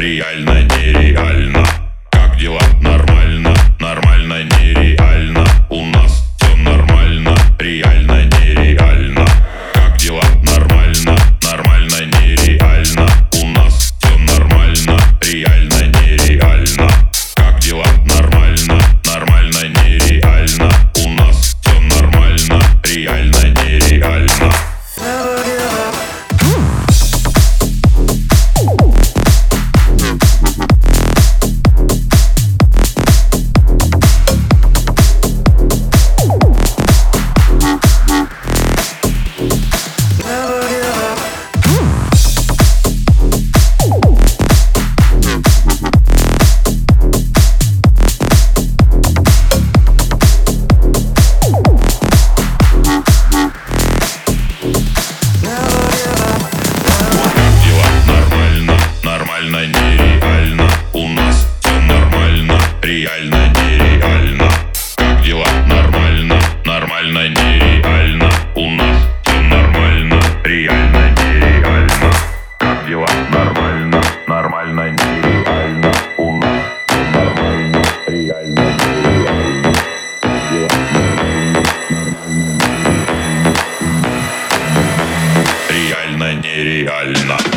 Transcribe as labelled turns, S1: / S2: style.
S1: реально нереально. нормально, нереально. У нас все нормально, реально, нереально. Как дела? Нормально, нормально, нереально. У нас все нормально, реально, нереально Как дела? Нормально, нормально, нереально. Реально, нереально.